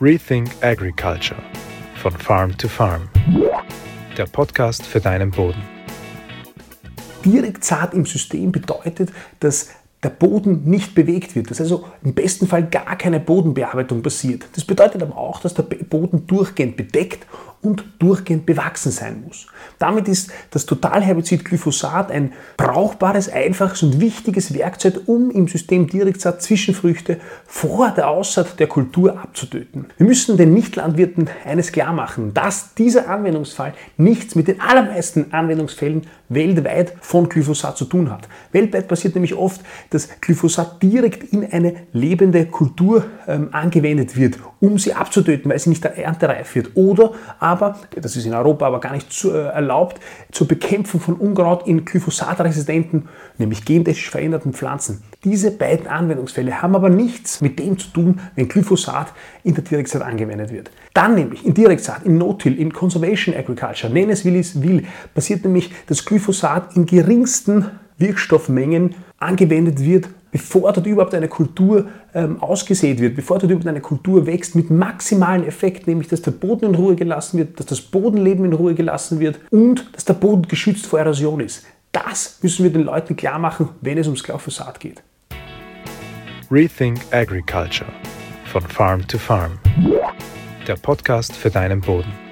Rethink Agriculture von Farm to Farm. Der Podcast für deinen Boden. Direkt Saat im System bedeutet, dass der Boden nicht bewegt wird, dass also im besten Fall gar keine Bodenbearbeitung passiert. Das bedeutet aber auch, dass der Boden durchgehend bedeckt und durchgehend bewachsen sein muss. Damit ist das Totalherbizid Glyphosat ein brauchbares, einfaches und wichtiges Werkzeug, um im System Direktsaat Zwischenfrüchte vor der Aussaat der Kultur abzutöten. Wir müssen den Nichtlandwirten eines klar machen, dass dieser Anwendungsfall nichts mit den allermeisten Anwendungsfällen weltweit von Glyphosat zu tun hat. Weltweit passiert nämlich oft, dass Glyphosat direkt in eine lebende Kultur ähm, angewendet wird, um sie abzutöten, weil sie nicht erntereif wird. Oder aber, das ist in Europa aber gar nicht zu, äh, erlaubt, zur Bekämpfung von Unkraut in glyphosatresistenten, nämlich gentechnisch veränderten Pflanzen. Diese beiden Anwendungsfälle haben aber nichts mit dem zu tun, wenn Glyphosat in der Direktsaat angewendet wird. Dann nämlich in Direktsaat, in No-Till, in Conservation Agriculture, nenn es wie es will, passiert nämlich, dass Glyphosat in geringsten Wirkstoffmengen angewendet wird, bevor dort überhaupt eine Kultur ähm, ausgesät wird, bevor dort überhaupt eine Kultur wächst, mit maximalen Effekt, nämlich dass der Boden in Ruhe gelassen wird, dass das Bodenleben in Ruhe gelassen wird und dass der Boden geschützt vor Erosion ist. Das müssen wir den Leuten klar machen, wenn es ums Glyphosat geht. Rethink Agriculture von Farm to Farm. Der Podcast für deinen Boden.